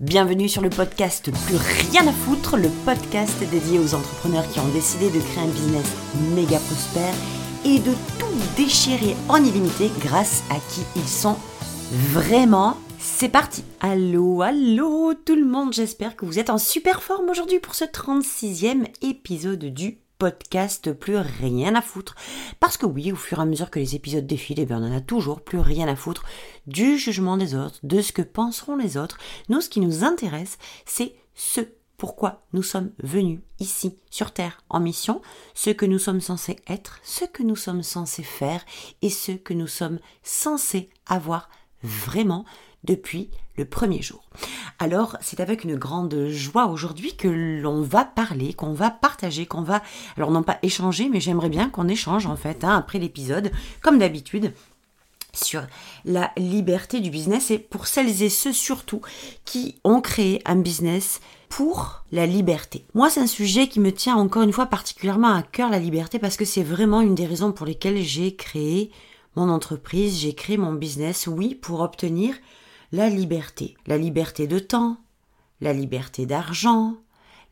Bienvenue sur le podcast Plus rien à foutre, le podcast dédié aux entrepreneurs qui ont décidé de créer un business méga prospère et de tout déchirer en illimité grâce à qui ils sont vraiment. C'est parti Allô, allô tout le monde, j'espère que vous êtes en super forme aujourd'hui pour ce 36e épisode du podcast plus rien à foutre. Parce que oui, au fur et à mesure que les épisodes défilent, eh on en a toujours plus rien à foutre du jugement des autres, de ce que penseront les autres. Nous, ce qui nous intéresse, c'est ce pourquoi nous sommes venus ici sur Terre en mission, ce que nous sommes censés être, ce que nous sommes censés faire et ce que nous sommes censés avoir vraiment depuis le premier jour. Alors, c'est avec une grande joie aujourd'hui que l'on va parler, qu'on va partager, qu'on va, alors non pas échanger, mais j'aimerais bien qu'on échange en fait, hein, après l'épisode, comme d'habitude, sur la liberté du business et pour celles et ceux surtout qui ont créé un business pour la liberté. Moi, c'est un sujet qui me tient encore une fois particulièrement à cœur, la liberté, parce que c'est vraiment une des raisons pour lesquelles j'ai créé mon entreprise, j'ai créé mon business, oui, pour obtenir la liberté. La liberté de temps, la liberté d'argent,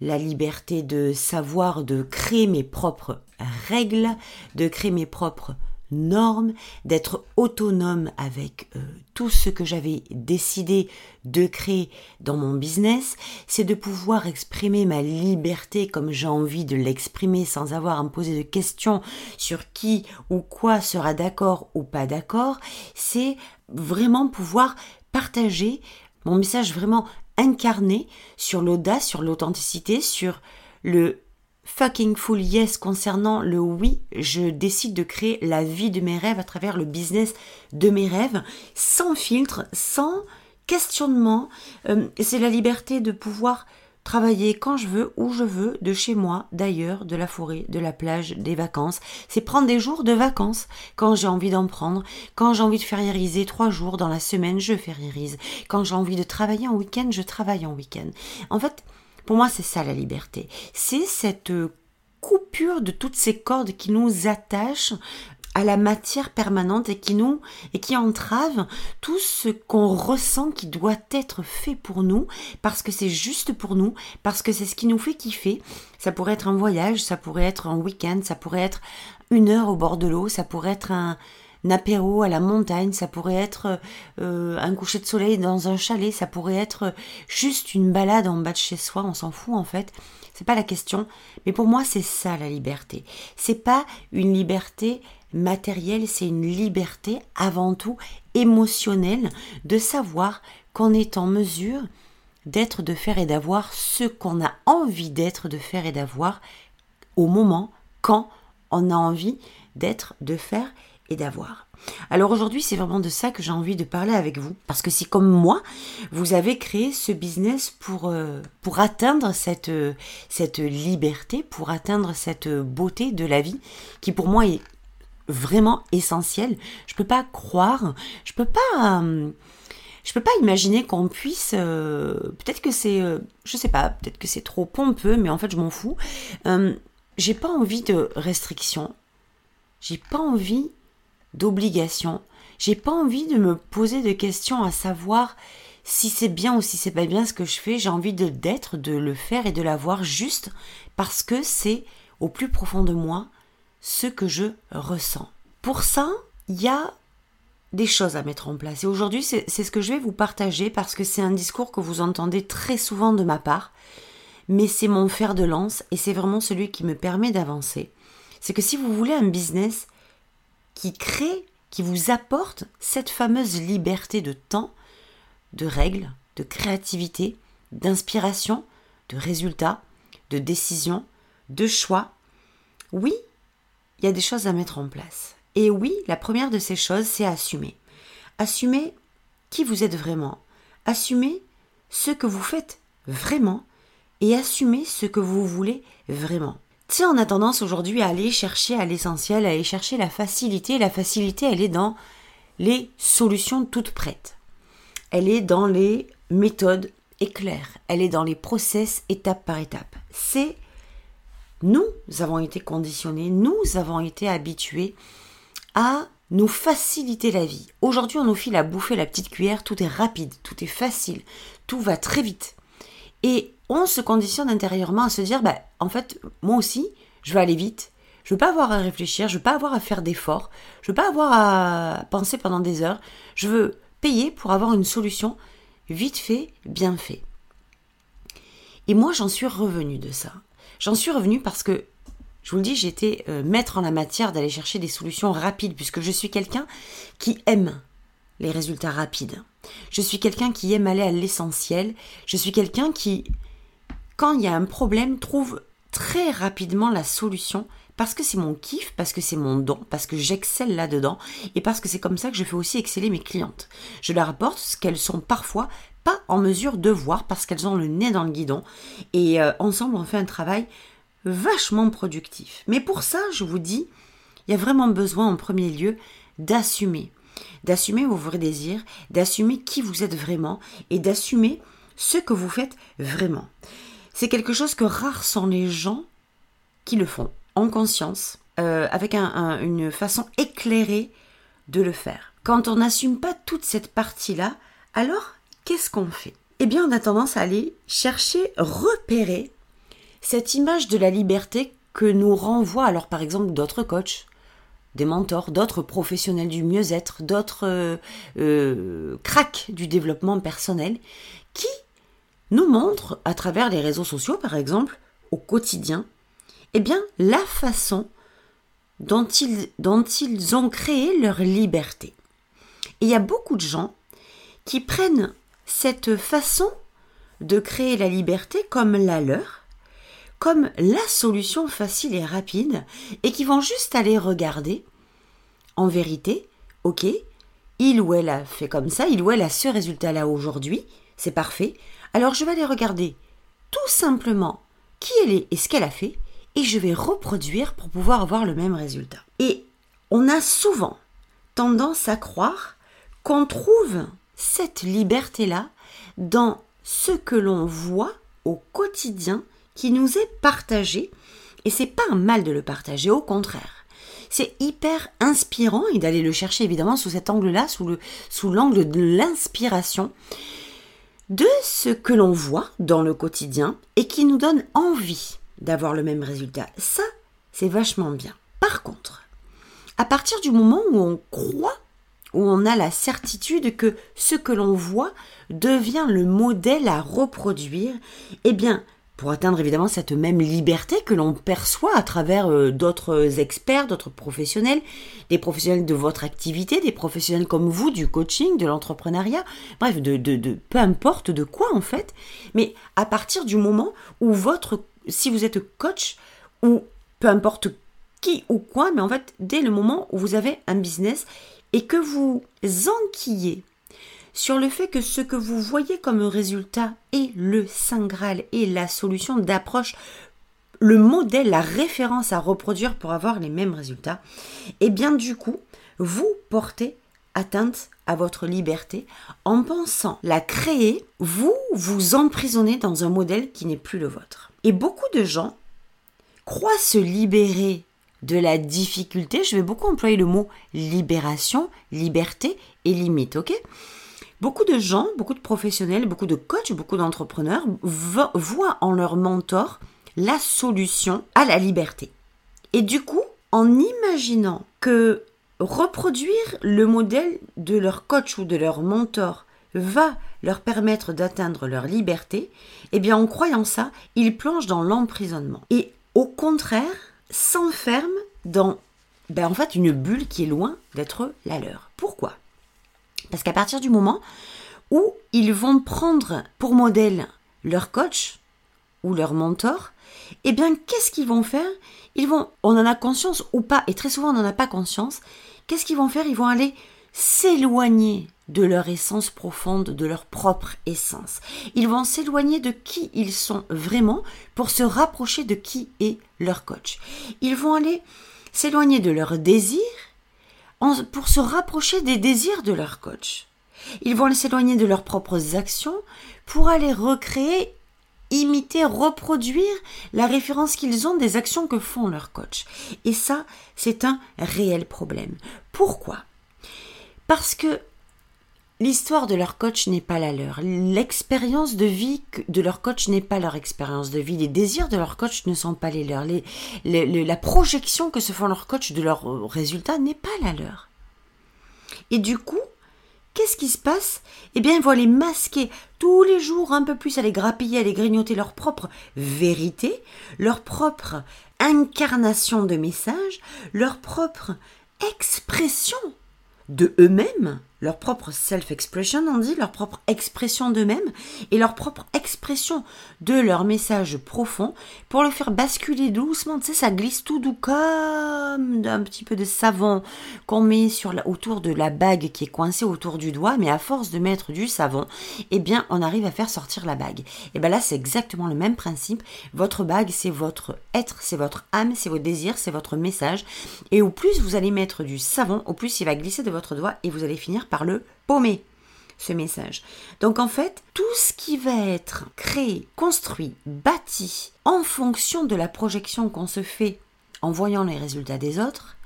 la liberté de savoir, de créer mes propres règles, de créer mes propres normes, d'être autonome avec euh, tout ce que j'avais décidé de créer dans mon business, c'est de pouvoir exprimer ma liberté comme j'ai envie de l'exprimer sans avoir à me poser de questions sur qui ou quoi sera d'accord ou pas d'accord, c'est vraiment pouvoir partager mon message vraiment incarné sur l'audace, sur l'authenticité, sur le fucking full yes concernant le oui, je décide de créer la vie de mes rêves à travers le business de mes rêves, sans filtre, sans questionnement. Euh, c'est la liberté de pouvoir travailler quand je veux, où je veux, de chez moi, d'ailleurs, de la forêt, de la plage, des vacances. C'est prendre des jours de vacances quand j'ai envie d'en prendre. Quand j'ai envie de fériériser trois jours dans la semaine, je fériérise. Quand j'ai envie de travailler en week-end, je travaille en week-end. En fait, pour moi, c'est ça la liberté. C'est cette coupure de toutes ces cordes qui nous attachent à la matière permanente et qui nous et qui entrave tout ce qu'on ressent qui doit être fait pour nous parce que c'est juste pour nous parce que c'est ce qui nous fait kiffer ça pourrait être un voyage ça pourrait être un week-end ça pourrait être une heure au bord de l'eau ça pourrait être un, apéro à la montagne, ça pourrait être euh, un coucher de soleil dans un chalet, ça pourrait être juste une balade en bas de chez soi, on s'en fout en fait. C'est pas la question, mais pour moi c'est ça la liberté. C'est pas une liberté matérielle, c'est une liberté avant tout émotionnelle de savoir qu'on est en mesure d'être, de faire et d'avoir ce qu'on a envie d'être, de faire et d'avoir au moment quand on a envie d'être, de faire et d'avoir. Alors aujourd'hui, c'est vraiment de ça que j'ai envie de parler avec vous, parce que si comme moi, vous avez créé ce business pour, euh, pour atteindre cette, cette liberté, pour atteindre cette beauté de la vie, qui pour moi est vraiment essentielle. Je peux pas croire, je peux pas... Euh, je peux pas imaginer qu'on puisse. Euh, peut-être que c'est, je sais pas, peut-être que c'est trop pompeux, mais en fait je m'en fous. j'ai pas envie de restrictions. J'ai pas envie d'obligation. J'ai pas envie de me poser de questions à savoir si c'est bien ou si c'est pas bien ce que je fais. J'ai envie de d'être, de le faire et de l'avoir juste parce que c'est au plus profond de moi ce que je ressens. Pour ça, il y a des choses à mettre en place. Et aujourd'hui, c'est ce que je vais vous partager parce que c'est un discours que vous entendez très souvent de ma part, mais c'est mon fer de lance et c'est vraiment celui qui me permet d'avancer. C'est que si vous voulez un business qui crée, qui vous apporte cette fameuse liberté de temps, de règles, de créativité, d'inspiration, de résultats, de décision, de choix. Oui, il y a des choses à mettre en place. Et oui, la première de ces choses, c'est assumer. Assumer qui vous êtes vraiment. Assumer ce que vous faites vraiment et assumer ce que vous voulez vraiment. Tu on a tendance aujourd'hui à aller chercher à l'essentiel, à aller chercher la facilité. La facilité, elle est dans les solutions toutes prêtes. Elle est dans les méthodes éclairs. Elle est dans les process étape par étape. C'est nous avons été conditionnés, nous avons été habitués à nous faciliter la vie. Aujourd'hui, on nous file à bouffer la petite cuillère, tout est rapide, tout est facile, tout va très vite. Et on se conditionne intérieurement à se dire, bah, en fait, moi aussi, je veux aller vite, je veux pas avoir à réfléchir, je veux pas avoir à faire d'efforts, je veux pas avoir à penser pendant des heures, je veux payer pour avoir une solution vite fait, bien fait. Et moi, j'en suis revenu de ça. J'en suis revenu parce que, je vous le dis, j'étais euh, maître en la matière d'aller chercher des solutions rapides, puisque je suis quelqu'un qui aime les résultats rapides. Je suis quelqu'un qui aime aller à l'essentiel. Je suis quelqu'un qui, quand il y a un problème, trouve très rapidement la solution parce que c'est mon kiff, parce que c'est mon don, parce que j'excelle là-dedans et parce que c'est comme ça que je fais aussi exceller mes clientes. Je leur apporte ce qu'elles sont parfois pas en mesure de voir parce qu'elles ont le nez dans le guidon. Et euh, ensemble, on fait un travail vachement productif. Mais pour ça, je vous dis, il y a vraiment besoin en premier lieu d'assumer. D'assumer vos vrais désirs, d'assumer qui vous êtes vraiment et d'assumer ce que vous faites vraiment. C'est quelque chose que rares sont les gens qui le font en conscience, euh, avec une façon éclairée de le faire. Quand on n'assume pas toute cette partie-là, alors qu'est-ce qu'on fait? Eh bien, on a tendance à aller chercher, repérer cette image de la liberté que nous renvoient alors par exemple d'autres coachs, des mentors, d'autres professionnels du mieux-être, d'autres euh, euh, cracks du développement personnel, qui nous montrent à travers les réseaux sociaux par exemple, au quotidien, eh bien la façon dont ils, dont ils ont créé leur liberté. Et il y a beaucoup de gens qui prennent cette façon de créer la liberté comme la leur, comme la solution facile et rapide, et qui vont juste aller regarder, en vérité, ok, il ou elle a fait comme ça, il ou elle a ce résultat-là aujourd'hui, c'est parfait, alors je vais aller regarder tout simplement qui elle est et ce qu'elle a fait, et je vais reproduire pour pouvoir avoir le même résultat. Et on a souvent tendance à croire qu'on trouve cette liberté-là dans ce que l'on voit au quotidien qui nous est partagé. Et c'est pas un mal de le partager, au contraire. C'est hyper inspirant et d'aller le chercher évidemment sous cet angle-là, sous le, sous l'angle de l'inspiration de ce que l'on voit dans le quotidien et qui nous donne envie d'avoir le même résultat. Ça, c'est vachement bien. Par contre, à partir du moment où on croit où on a la certitude que ce que l'on voit devient le modèle à reproduire, eh bien, pour atteindre évidemment cette même liberté que l'on perçoit à travers euh, d'autres experts, d'autres professionnels, des professionnels de votre activité, des professionnels comme vous, du coaching, de l'entrepreneuriat, bref, de, peu importe de quoi en fait, mais à partir du moment où votre, si vous êtes coach, ou peu importe qui ou quoi, mais en fait, dès le moment où vous avez un business, et que vous enquillez sur le fait que ce que vous voyez comme résultat est le Saint Graal et la solution d'approche, le modèle, la référence à reproduire pour avoir les mêmes résultats, et eh bien du coup, vous portez atteinte à votre liberté en pensant la créer, vous vous emprisonnez dans un modèle qui n'est plus le vôtre. Et beaucoup de gens croient se libérer de la difficulté, je vais beaucoup employer le mot libération, liberté et limite, ok? Beaucoup de gens, beaucoup de professionnels, beaucoup de coachs, beaucoup d'entrepreneurs voient en leur mentor la solution à la liberté. Et du coup, en imaginant que reproduire le modèle de leur coach ou de leur mentor va leur permettre d'atteindre leur liberté, eh bien en croyant ça, ils plongent dans l'emprisonnement. Et au contraire, s'enferment dans ben, en fait une bulle qui est loin d'être la leur. Pourquoi? Parce qu'à partir du moment où ils vont prendre pour modèle leur coach ou leur mentor, eh bien qu'est-ce qu'ils vont faire? Ils vont, on en a conscience ou pas, et très souvent on n'en a pas conscience, qu'est-ce qu'ils vont faire? Ils vont aller s'éloigner de leur essence profonde, de leur propre essence. Ils vont s'éloigner de qui ils sont vraiment pour se rapprocher de qui est leur coach. Ils vont aller s'éloigner de leurs désirs pour se rapprocher des désirs de leur coach. Ils vont s'éloigner de leurs propres actions pour aller recréer imiter, reproduire la référence qu'ils ont des actions que font leurs coachs. Et ça, c'est un réel problème. Pourquoi? Parce que L'histoire de leur coach n'est pas la leur. L'expérience de vie de leur coach n'est pas leur expérience de vie. Les désirs de leur coach ne sont pas les leurs. la projection que se font leurs coachs de leurs euh, résultats n'est pas la leur. Et du coup, qu'est-ce qui se passe? Eh bien, ils vont les masquer tous les jours un peu plus, à les grappiller, à les grignoter leur propre vérité, leur propre incarnation de message, leur propre expression de eux-mêmes leur propre self-expression, on dit, leur propre expression d'eux-mêmes et leur propre expression de leur message profond pour le faire basculer doucement. Tu sais, ça glisse tout doux comme un petit peu de savon qu'on met sur autour de la bague qui est coincée autour du doigt, mais à force de mettre du savon, eh bien, on arrive à faire sortir la bague. Et bien là, c'est exactement le même principe. Votre bague, c'est votre être, c'est votre âme, c'est vos désirs, c'est votre message. Et au plus vous allez mettre du savon, au plus il va glisser de votre doigt et vous allez finir par le paumer ce message. Donc en fait, tout ce qui va être créé, construit, bâti en fonction de la projection qu'on se fait en voyant les résultats des autres,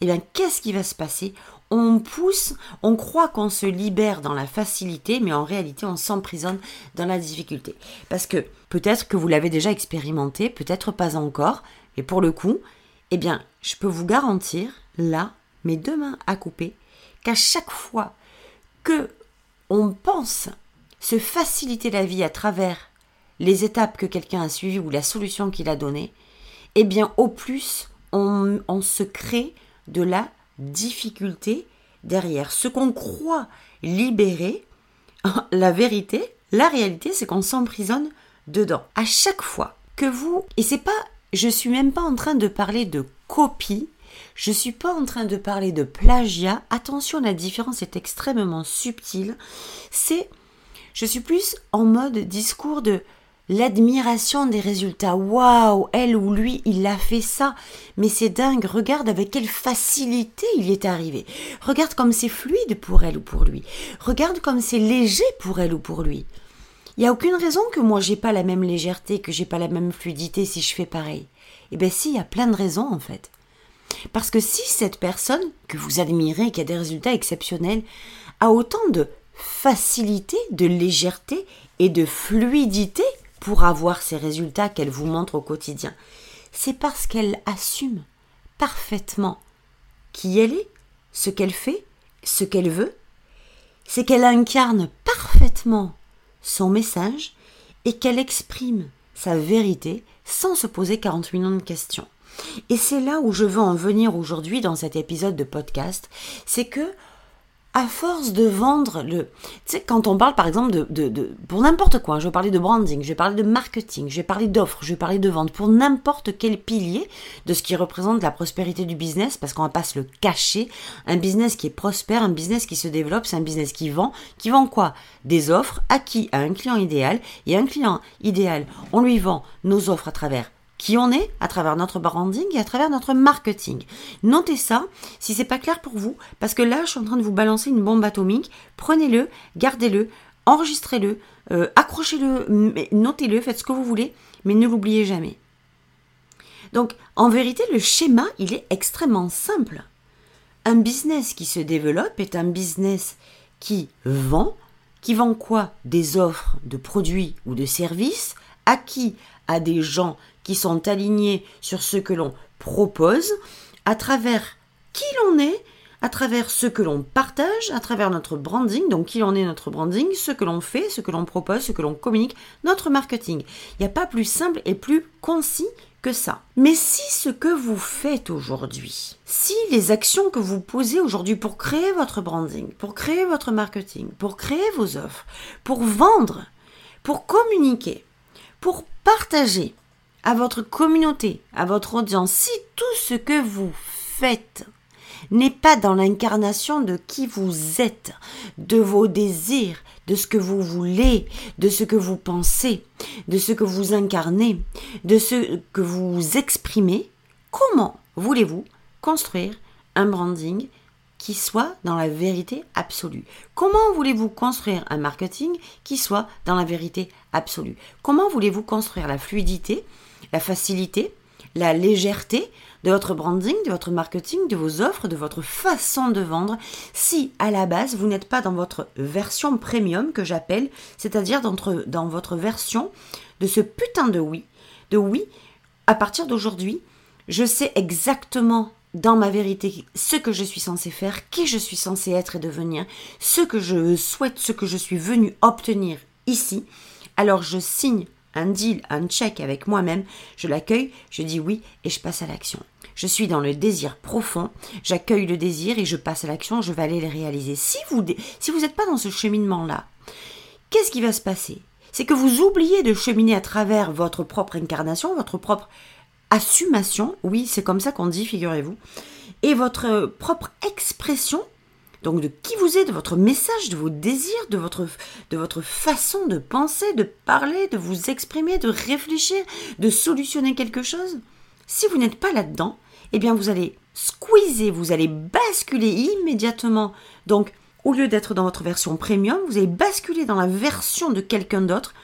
eh bien qu'est-ce qui va se passer? On pousse, on croit qu'on se libère dans la facilité, mais en réalité on s'emprisonne dans la difficulté. Parce que peut-être que vous l'avez déjà expérimenté, peut-être pas encore, et pour le coup, eh bien je peux vous garantir, là, mes deux mains à couper, qu'à chaque fois que on pense se faciliter la vie à travers les étapes que quelqu'un a suivies ou la solution qu'il a donnée, eh bien au plus on, on se crée de la difficulté derrière. Ce qu'on croit libérer, la vérité, la réalité, c'est qu'on s'emprisonne dedans. À chaque fois que vous, et c'est pas, je suis même pas en train de parler de copie, je ne suis pas en train de parler de plagiat. Attention, la différence est extrêmement subtile. C'est, je suis plus en mode discours de l'admiration des résultats. Waouh, elle ou lui, il a fait ça. Mais c'est dingue. Regarde avec quelle facilité il est arrivé. Regarde comme c'est fluide pour elle ou pour lui. Regarde comme c'est léger pour elle ou pour lui. Il n'y a aucune raison que moi j'ai pas la même légèreté, que j'ai pas la même fluidité si je fais pareil. Eh bien si, il y a plein de raisons en fait. Parce que si cette personne que vous admirez, qui a des résultats exceptionnels, a autant de facilité, de légèreté et de fluidité pour avoir ces résultats qu'elle vous montre au quotidien, c'est parce qu'elle assume parfaitement qui elle est, ce qu'elle fait, ce qu'elle veut, c'est qu'elle incarne parfaitement son message et qu'elle exprime sa vérité sans se poser 40 millions de questions. Et c'est là où je veux en venir aujourd'hui dans cet épisode de podcast, c'est que à force de vendre le... Tu sais, quand on parle par exemple de... de, pour n'importe quoi, je vais parler de branding, je vais parler de marketing, je vais parler d'offres, je vais parler de vente, pour n'importe quel pilier de ce qui représente la prospérité du business, parce qu'on va pas se le cacher, un business qui est prospère, un business qui se développe, c'est un business qui vend. Qui vend quoi? Des offres à À un client idéal. Et un client idéal, on lui vend nos offres à travers qui on est à travers notre branding et à travers notre marketing. Notez ça si c'est pas clair pour vous, parce que là, je suis en train de vous balancer une bombe atomique. Prenez-le, gardez-le, enregistrez-le, euh, accrochez-le, notez-le, faites ce que vous voulez, mais ne l'oubliez jamais. Donc, en vérité, le schéma, il est extrêmement simple. Un business qui se développe est un business qui vend, qui vend quoi? Des offres de produits ou de services acquis à des gens qui sont alignés sur ce que l'on propose, à travers qui l'on est, à travers ce que l'on partage, à travers notre branding, donc qui l'on est notre branding, ce que l'on fait, ce que l'on propose, ce que l'on communique, notre marketing. Il n'y a pas plus simple et plus concis que ça. Mais si ce que vous faites aujourd'hui, si les actions que vous posez aujourd'hui pour créer votre branding, pour créer votre marketing, pour créer vos offres, pour vendre, pour communiquer, pour partager, à votre communauté, à votre audience, si tout ce que vous faites n'est pas dans l'incarnation de qui vous êtes, de vos désirs, de ce que vous voulez, de ce que vous pensez, de ce que vous incarnez, de ce que vous exprimez, comment voulez-vous construire un branding qui soit dans la vérité absolue? Comment voulez-vous construire un marketing qui soit dans la vérité absolue? Comment voulez-vous construire la fluidité, la facilité, la légèreté de votre branding, de votre marketing, de vos offres, de votre façon de vendre, si à la base vous n'êtes pas dans votre version premium que j'appelle, c'est-à-dire dans, votre version de ce putain de oui, de oui, à partir d'aujourd'hui, je sais exactement dans ma vérité ce que je suis censé faire, qui je suis censé être et devenir, ce que je souhaite, ce que je suis venu obtenir ici, alors je signe un deal, un check avec moi-même, je l'accueille, je dis oui et je passe à l'action. Je suis dans le désir profond, j'accueille le désir et je passe à l'action, je vais aller le réaliser. Si vous si vous n'êtes pas dans ce cheminement-là, qu'est-ce qui va se passer? C'est que vous oubliez de cheminer à travers votre propre incarnation, votre propre assumation, oui, c'est comme ça qu'on dit, figurez-vous, et votre propre expression, donc de qui vous êtes, de votre message, de vos désirs, de votre, façon de penser, de parler, de vous exprimer, de réfléchir, de solutionner quelque chose? Si vous n'êtes pas là-dedans, eh bien vous allez squeezer, vous allez basculer immédiatement. Donc, au lieu d'être dans votre version premium, vous allez basculer dans la version de quelqu'un d'autre.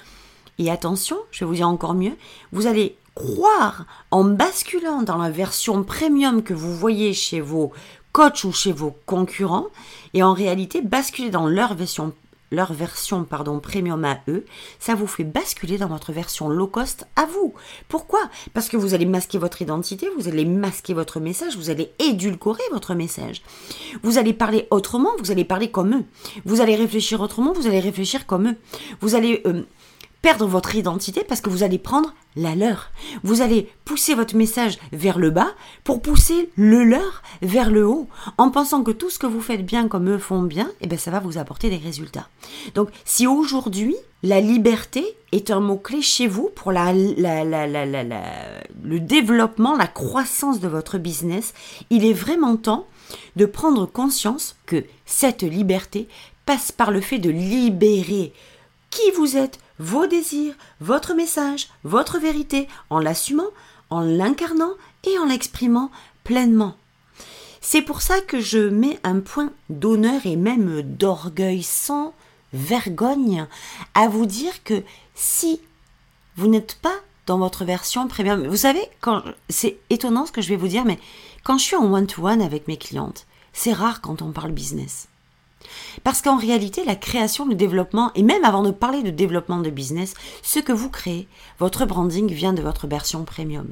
Et attention, je vais vous dire encore mieux, vous allez croire en basculant dans la version premium que vous voyez chez vos coachs ou chez vos concurrents et en réalité basculer dans leur version leur version pardon premium à eux, ça vous fait basculer dans votre version low cost à vous. Pourquoi? Parce que vous allez masquer votre identité, vous allez masquer votre message, vous allez édulcorer votre message. Vous allez parler autrement, vous allez parler comme eux. Vous allez réfléchir autrement, vous allez réfléchir comme eux. Vous allez euh, perdre votre identité parce que vous allez prendre la leur. Vous allez pousser votre message vers le bas pour pousser le leur vers le haut en pensant que tout ce que vous faites bien comme eux font bien, et eh bien ça va vous apporter des résultats. Donc si aujourd'hui la liberté est un mot-clé chez vous pour le développement, la croissance de votre business, il est vraiment temps de prendre conscience que cette liberté passe par le fait de libérer qui vous êtes, vos désirs, votre message, votre vérité, en l'assumant, en l'incarnant et en l'exprimant pleinement. C'est pour ça que je mets un point d'honneur et même d'orgueil sans vergogne à vous dire que si vous n'êtes pas dans votre version premium, vous savez, c'est étonnant ce que je vais vous dire, mais quand je suis en one-to-one avec mes clientes, c'est rare quand on parle business. Parce qu'en réalité, la création, le développement, et même avant de parler de développement de business, ce que vous créez, votre branding vient de votre version premium.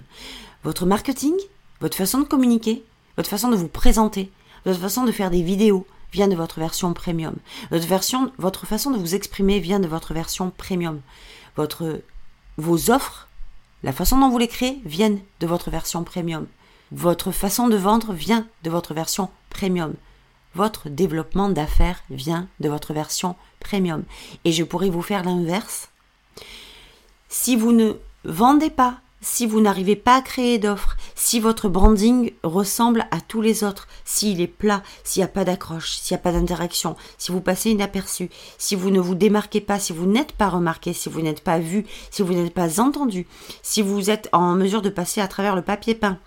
Votre marketing, votre façon de communiquer, votre façon de vous présenter, votre façon de faire des vidéos vient de votre version premium. Votre, façon de vous exprimer vient de votre version premium. Vos offres, la façon dont vous les créez, viennent de votre version premium. Votre façon de vendre vient de votre version premium votre développement d'affaires vient de votre version premium. Et je pourrais vous faire l'inverse. Si vous ne vendez pas, si vous n'arrivez pas à créer d'offres, si votre branding ressemble à tous les autres, s'il est plat, s'il n'y a pas d'accroche, s'il n'y a pas d'interaction, si vous passez inaperçu, si vous ne vous démarquez pas, si vous n'êtes pas remarqué, si vous n'êtes pas vu, si vous n'êtes pas entendu, si vous êtes en mesure de passer à travers le papier peint,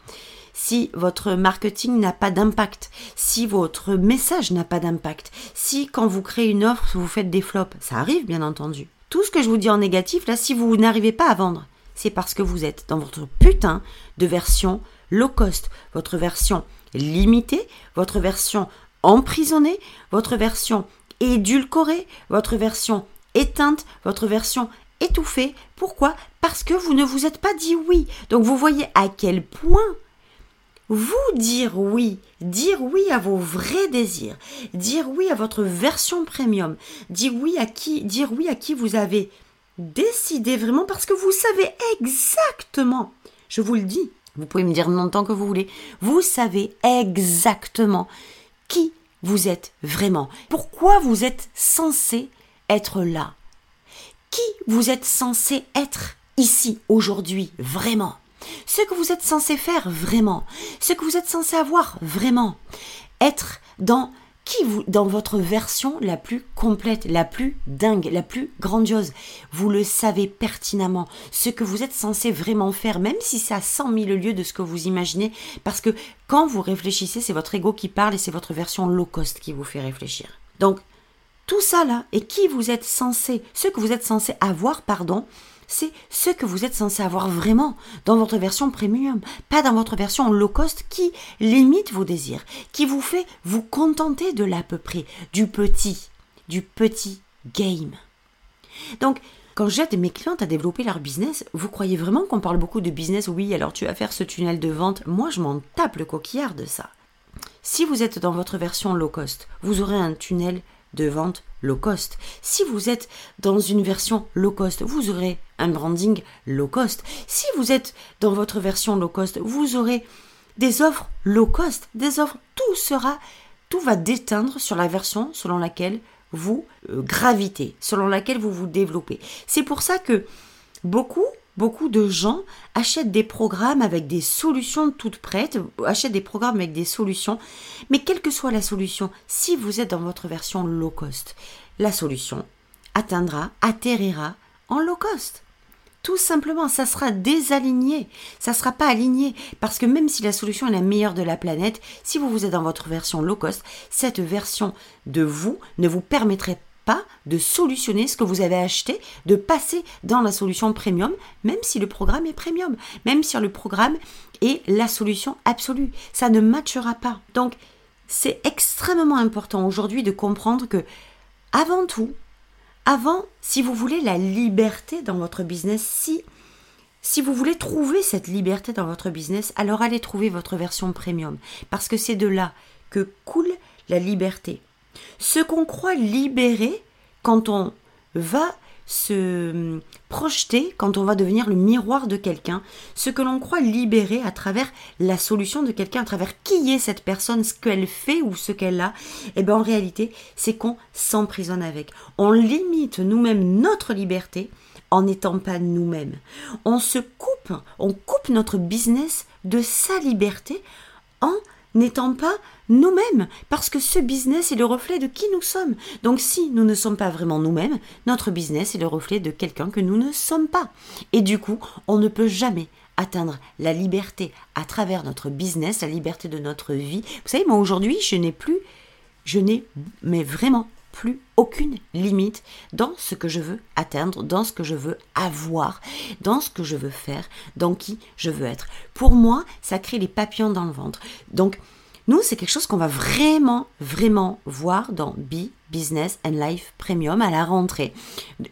si votre marketing n'a pas d'impact, si votre message n'a pas d'impact, si quand vous créez une offre, vous faites des flops, ça arrive bien entendu. Tout ce que je vous dis en négatif, là, si vous n'arrivez pas à vendre, c'est parce que vous êtes dans votre putain de version low cost, votre version limitée, votre version emprisonnée, votre version édulcorée, votre version éteinte, votre version étouffée. Pourquoi? Parce que vous ne vous êtes pas dit oui. Donc vous voyez à quel point vous dire oui, dire oui à vos vrais désirs, dire oui à votre version premium, dire oui à qui, dire oui à qui vous avez décidé vraiment parce que vous savez exactement, je vous le dis, vous pouvez me dire non tant que vous voulez, vous savez exactement qui vous êtes vraiment, pourquoi vous êtes censé être là, qui vous êtes censé être ici aujourd'hui vraiment? Ce que vous êtes censé faire vraiment, ce que vous êtes censé avoir vraiment, être dans qui vous, dans votre version la plus complète, la plus dingue, la plus grandiose. Vous le savez pertinemment, ce que vous êtes censé vraiment faire, même si c'est à 100 000 lieues de ce que vous imaginez, parce que quand vous réfléchissez, c'est votre ego qui parle et c'est votre version low cost qui vous fait réfléchir. Donc, tout ça là, et qui vous êtes censé, ce que vous êtes censé avoir, pardon, c'est ce que vous êtes censé avoir vraiment dans votre version premium, pas dans votre version low cost qui limite vos désirs, qui vous fait vous contenter de l'à peu près, du petit, du petit game. Donc, quand j'aide mes clientes à développer leur business, vous croyez vraiment qu'on parle beaucoup de business? Oui, alors tu vas faire ce tunnel de vente. Moi, je m'en tape le coquillard de ça. Si vous êtes dans votre version low cost, vous aurez un tunnel de vente low cost. Si vous êtes dans une version low cost, vous aurez un branding low cost. Si vous êtes dans votre version low cost, vous aurez des offres low cost, des offres, tout sera, tout va déteindre sur la version selon laquelle vous euh, gravitez, selon laquelle vous vous développez. C'est pour ça que beaucoup Beaucoup de gens achètent des programmes avec des solutions toutes prêtes, achètent des programmes avec des solutions, mais quelle que soit la solution, si vous êtes dans votre version low cost, la solution atteindra, atterrira en low cost. Tout simplement, ça sera désaligné, ça ne sera pas aligné, parce que même si la solution est la meilleure de la planète, si vous vous êtes dans votre version low cost, cette version de vous ne vous permettrait pas de solutionner ce que vous avez acheté, de passer dans la solution premium, même si le programme est premium, même si le programme est la solution absolue. Ça ne matchera pas. Donc, c'est extrêmement important aujourd'hui de comprendre que, avant tout, avant, si vous voulez la liberté dans votre business, si, si vous voulez trouver cette liberté dans votre business, alors allez trouver votre version premium. Parce que c'est de là que coule la liberté. Ce qu'on croit libéré quand on va se projeter, quand on va devenir le miroir de quelqu'un, ce que l'on croit libéré à travers la solution de quelqu'un, à travers qui est cette personne, ce qu'elle fait ou ce qu'elle a, eh bien en réalité, c'est qu'on s'emprisonne avec. On limite nous-mêmes notre liberté en n'étant pas nous-mêmes. On se coupe, on coupe notre business de sa liberté en n'étant pas nous-mêmes, parce que ce business est le reflet de qui nous sommes. Donc si nous ne sommes pas vraiment nous-mêmes, notre business est le reflet de quelqu'un que nous ne sommes pas. Et du coup, on ne peut jamais atteindre la liberté à travers notre business, la liberté de notre vie. Vous savez, moi aujourd'hui, je n'ai plus, je n'ai, mais vraiment plus aucune limite dans ce que je veux atteindre, dans ce que je veux avoir, dans ce que je veux faire, dans qui je veux être. Pour moi, ça crée les papillons dans le ventre. Donc, nous, c'est quelque chose qu'on va vraiment, vraiment voir dans Be Business and Life Premium à la rentrée.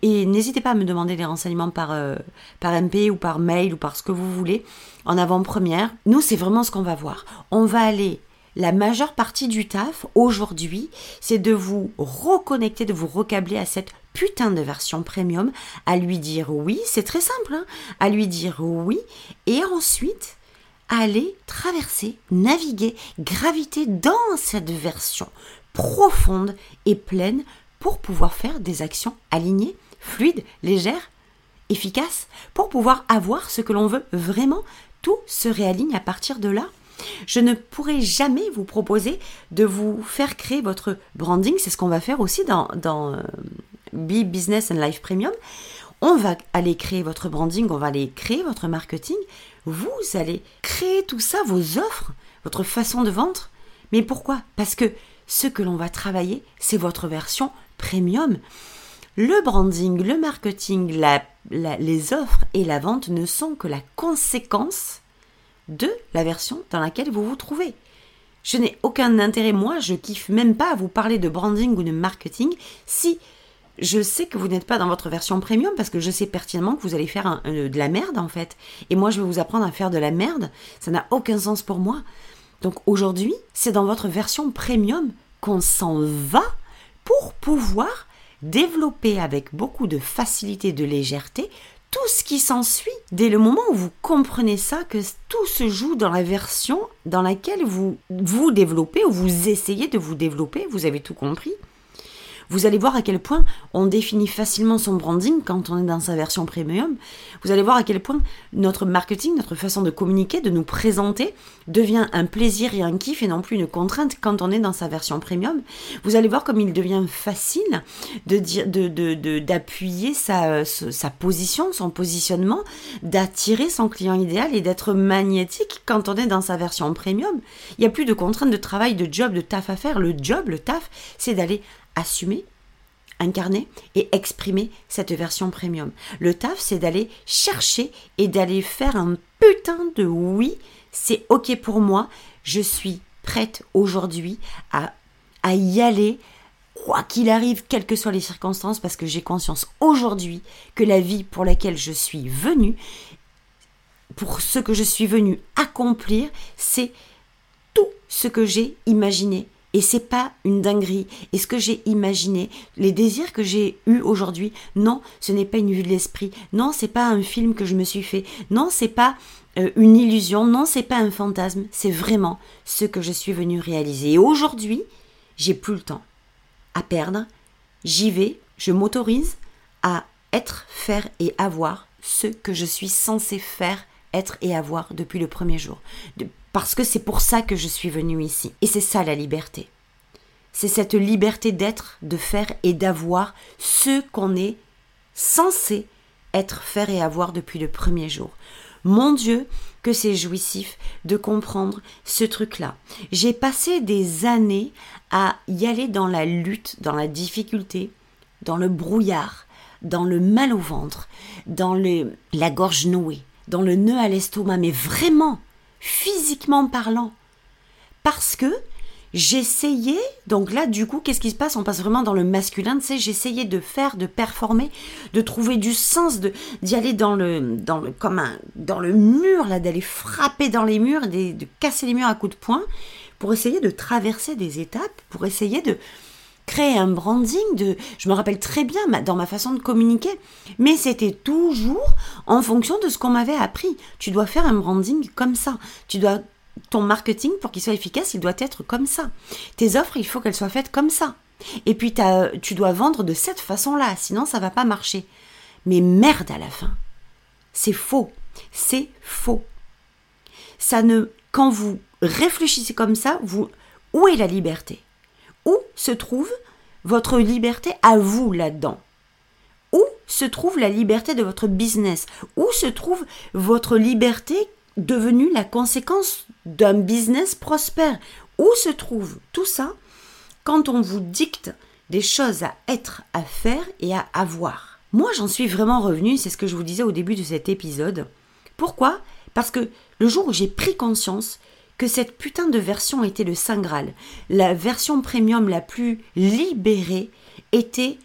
Et n'hésitez pas à me demander des renseignements par, euh, par MP ou par mail ou par ce que vous voulez en avant-première. Nous, c'est vraiment ce qu'on va voir. On va aller la majeure partie du taf aujourd'hui, c'est de vous reconnecter, de vous recabler à cette putain de version premium, à lui dire oui, c'est très simple, hein, à lui dire oui, et ensuite aller traverser, naviguer, graviter dans cette version profonde et pleine pour pouvoir faire des actions alignées, fluides, légères, efficaces, pour pouvoir avoir ce que l'on veut vraiment. Tout se réaligne à partir de là je ne pourrai jamais vous proposer de vous faire créer votre branding. C'est ce qu'on va faire aussi dans, euh, Business and Life Premium. On va aller créer votre branding, on va aller créer votre marketing. Vous allez créer tout ça, vos offres, votre façon de vendre. Mais pourquoi? Parce que ce que l'on va travailler, c'est votre version premium. Le branding, le marketing, les offres et la vente ne sont que la conséquence de la version dans laquelle vous vous trouvez. Je n'ai aucun intérêt, moi, je kiffe même pas à vous parler de branding ou de marketing si je sais que vous n'êtes pas dans votre version premium parce que je sais pertinemment que vous allez faire de la merde en fait. Et moi, je vais vous apprendre à faire de la merde. Ça n'a aucun sens pour moi. Donc aujourd'hui, c'est dans votre version premium qu'on s'en va pour pouvoir développer avec beaucoup de facilité, de légèreté, tout ce qui s'ensuit dès le moment où vous comprenez ça, que tout se joue dans la version dans laquelle vous vous développez ou vous essayez de vous développer, vous avez tout compris. Vous allez voir à quel point on définit facilement son branding quand on est dans sa version premium. Vous allez voir à quel point notre marketing, notre façon de communiquer, de nous présenter, devient un plaisir et un kiff et non plus une contrainte quand on est dans sa version premium. Vous allez voir comme il devient facile d'appuyer sa, sa position, son positionnement, d'attirer son client idéal et d'être magnétique quand on est dans sa version premium. Il n'y a plus de contraintes de travail, de job, de taf à faire. Le job, le taf, c'est d'aller assumer, incarner et exprimer cette version premium. Le taf, c'est d'aller chercher et d'aller faire un putain de oui, c'est ok pour moi, je suis prête aujourd'hui à, y aller, quoi qu'il arrive, quelles que soient les circonstances, parce que j'ai conscience aujourd'hui que la vie pour laquelle je suis venue, pour ce que je suis venue accomplir, c'est tout ce que j'ai imaginé et c'est pas une dinguerie. Et ce que j'ai imaginé, les désirs que j'ai eus aujourd'hui, non, ce n'est pas une vue de l'esprit. Non, c'est pas un film que je me suis fait. Non, c'est pas euh, une illusion. Non, c'est pas un fantasme. C'est vraiment ce que je suis venu réaliser. Et aujourd'hui, j'ai plus le temps à perdre. J'y vais. Je m'autorise à être, faire et avoir ce que je suis censé faire, être et avoir depuis le premier jour. Parce que c'est pour ça que je suis venue ici. Et c'est ça la liberté. C'est cette liberté d'être, de faire et d'avoir ce qu'on est censé être, faire et avoir depuis le premier jour. Mon Dieu, que c'est jouissif de comprendre ce truc-là. J'ai passé des années à y aller dans la lutte, dans la difficulté, dans le brouillard, dans le mal au ventre, dans la gorge nouée, dans le nœud à l'estomac, mais vraiment, physiquement parlant. Parce que j'essayais, donc là, du coup, qu'est-ce qui se passe? On passe vraiment dans le masculin, tu sais, j'essayais de faire, de performer, de trouver du sens, de d'y aller dans le, dans le, comme un, dans le mur, là, d'aller frapper dans les murs, de, de casser les murs à coups de poing, pour essayer de traverser des étapes, pour essayer de, créer un branding de je me rappelle très bien dans ma façon de communiquer mais c'était toujours en fonction de ce qu'on m'avait appris. Tu dois faire un branding comme ça. Tu dois ton marketing pour qu'il soit efficace il doit être comme ça. Tes offres il faut qu'elles soient faites comme ça. Et puis tu dois vendre de cette façon là sinon ça va pas marcher. Mais merde à la fin. C'est faux. C'est faux. Ça ne quand vous réfléchissez comme ça vous où est la liberté? Où se trouve votre liberté à vous là-dedans? Où se trouve la liberté de votre business? Où se trouve votre liberté devenue la conséquence d'un business prospère? Où se trouve tout ça quand on vous dicte des choses à être, à faire et à avoir? Moi, j'en suis vraiment revenue, c'est ce que je vous disais au début de cet épisode. Pourquoi? Parce que le jour où j'ai pris conscience que cette putain de version était le Saint Graal. La version premium la plus libérée était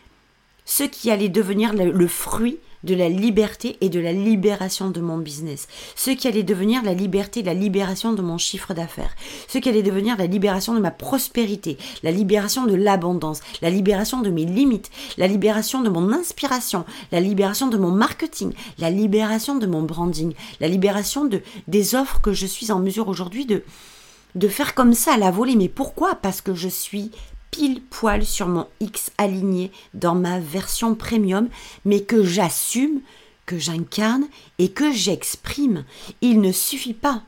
ce qui allait devenir le, fruit de la liberté et de la libération de mon business. Ce qui allait devenir la liberté, la libération de mon chiffre d'affaires. Ce qui allait devenir la libération de ma prospérité, la libération de l'abondance, la libération de mes limites, la libération de mon inspiration, la libération de mon marketing, la libération de mon branding, la libération de, des offres que je suis en mesure aujourd'hui de, de faire comme ça à la volée. Mais pourquoi? Parce que je suis pile poil sur mon X aligné dans ma version premium, mais que j'assume, que j'incarne et que j'exprime. Il ne suffit pas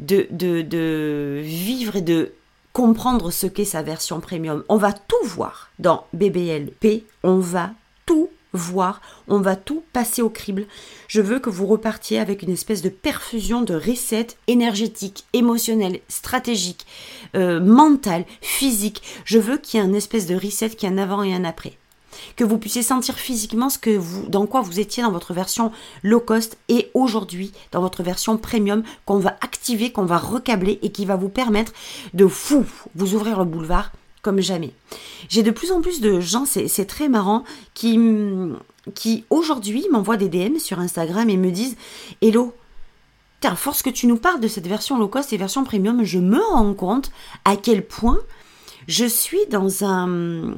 de, de, de vivre et de comprendre ce qu'est sa version premium. On va tout voir dans BBLP, on va tout voir, on va tout passer au crible. Je veux que vous repartiez avec une espèce de perfusion de reset énergétique, émotionnel, stratégique, euh, mental, physique. Je veux qu'il y ait un espèce de reset qui ait un avant et un après. Que vous puissiez sentir physiquement ce que vous, dans quoi vous étiez dans votre version low cost et aujourd'hui dans votre version premium qu'on va activer, qu'on va recabler et qui va vous permettre de fou vous ouvrir le boulevard comme jamais. J'ai de plus en plus de gens, c'est très marrant, qui, qui aujourd'hui m'envoient des DM sur Instagram et me disent Hello, force que tu nous parles de cette version low cost et version premium, je me rends compte à quel point je suis dans un,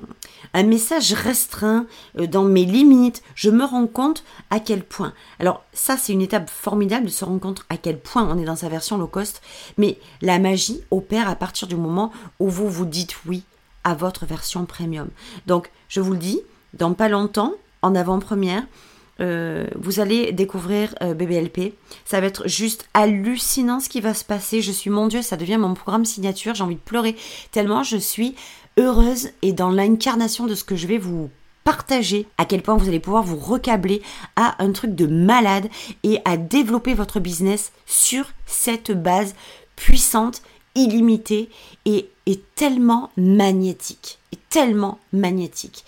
un message restreint, euh, dans mes limites. Je me rends compte à quel point. Alors ça, c'est une étape formidable de se rendre compte à quel point on est dans sa version low cost. Mais la magie opère à partir du moment où vous vous dites oui à votre version premium. Donc, je vous le dis, dans pas longtemps, en avant-première, euh, vous allez découvrir euh, BBLP. Ça va être juste hallucinant ce qui va se passer. Je suis, mon Dieu, ça devient mon programme signature. J'ai envie de pleurer tellement je suis heureuse et dans l'incarnation de ce que je vais vous partager, à quel point vous allez pouvoir vous recabler à un truc de malade et à développer votre business sur cette base puissante, illimitée et, tellement magnétique. Et tellement magnétique.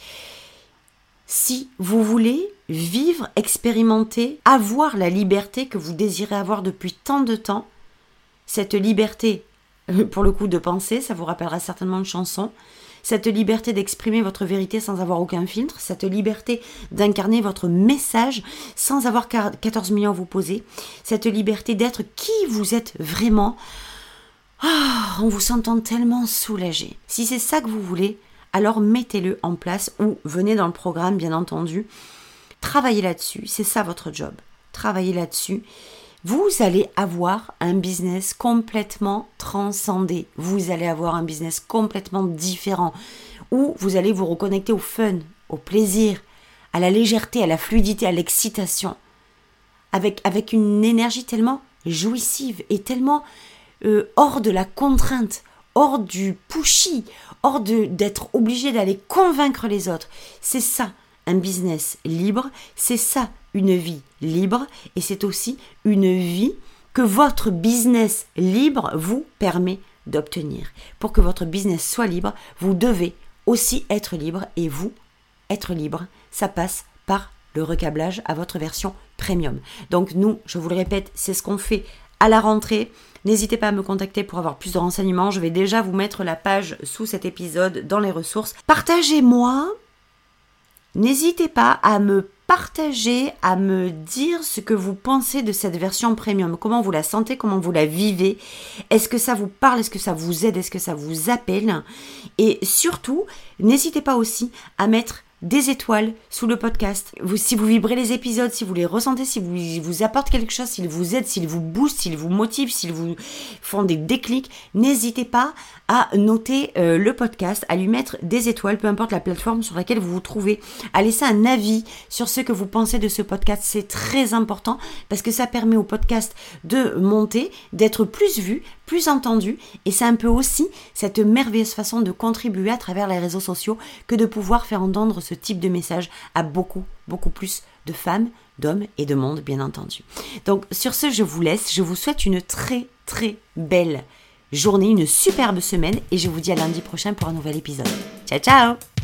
Si vous voulez vivre, expérimenter, avoir la liberté que vous désirez avoir depuis tant de temps, cette liberté, pour le coup de penser, ça vous rappellera certainement une chanson, cette liberté d'exprimer votre vérité sans avoir aucun filtre, cette liberté d'incarner votre message sans avoir 14 millions à vous poser, cette liberté d'être qui vous êtes vraiment, ah, en vous sentant tellement soulagé. Si c'est ça que vous voulez, alors mettez-le en place ou venez dans le programme, bien entendu. Travaillez là-dessus, c'est ça votre job. Travaillez là-dessus. Vous allez avoir un business complètement transcendé. Vous allez avoir un business complètement différent où vous allez vous reconnecter au fun, au plaisir, à la légèreté, à la fluidité, à l'excitation. Avec, avec une énergie tellement jouissive et tellement euh, hors de la contrainte, hors du pushy, hors d'être obligé d'aller convaincre les autres. C'est ça un business libre, c'est ça une vie libre et c'est aussi une vie que votre business libre vous permet d'obtenir. Pour que votre business soit libre, vous devez aussi être libre et vous, être libre, ça passe par le recablage à votre version premium. Donc nous, je vous le répète, c'est ce qu'on fait à la rentrée. N'hésitez pas à me contacter pour avoir plus de renseignements. Je vais déjà vous mettre la page sous cet épisode dans les ressources. Partagez-moi. N'hésitez pas à me partager, à me dire ce que vous pensez de cette version premium. Comment vous la sentez, comment vous la vivez. Est-ce que ça vous parle, est-ce que ça vous aide, est-ce que ça vous appelle. Et surtout, n'hésitez pas aussi à mettre des étoiles sous le podcast. Si vous vibrez les épisodes, si vous les ressentez, si vous, vous apportent quelque chose, s'ils vous aident, s'ils vous boostent, s'ils vous motivent, s'ils vous font des déclics, n'hésitez pas à noter euh, le podcast, à lui mettre des étoiles, peu importe la plateforme sur laquelle vous vous trouvez, à laisser un avis sur ce que vous pensez de ce podcast. C'est très important parce que ça permet au podcast de monter, d'être plus vu, plus entendu et c'est un peu aussi cette merveilleuse façon de contribuer à travers les réseaux sociaux que de pouvoir faire entendre ce type de message à beaucoup, beaucoup plus de femmes, d'hommes et de monde, bien entendu. Donc sur ce, je vous laisse. Je vous souhaite une très, très belle journée, une superbe semaine et je vous dis à lundi prochain pour un nouvel épisode. Ciao, ciao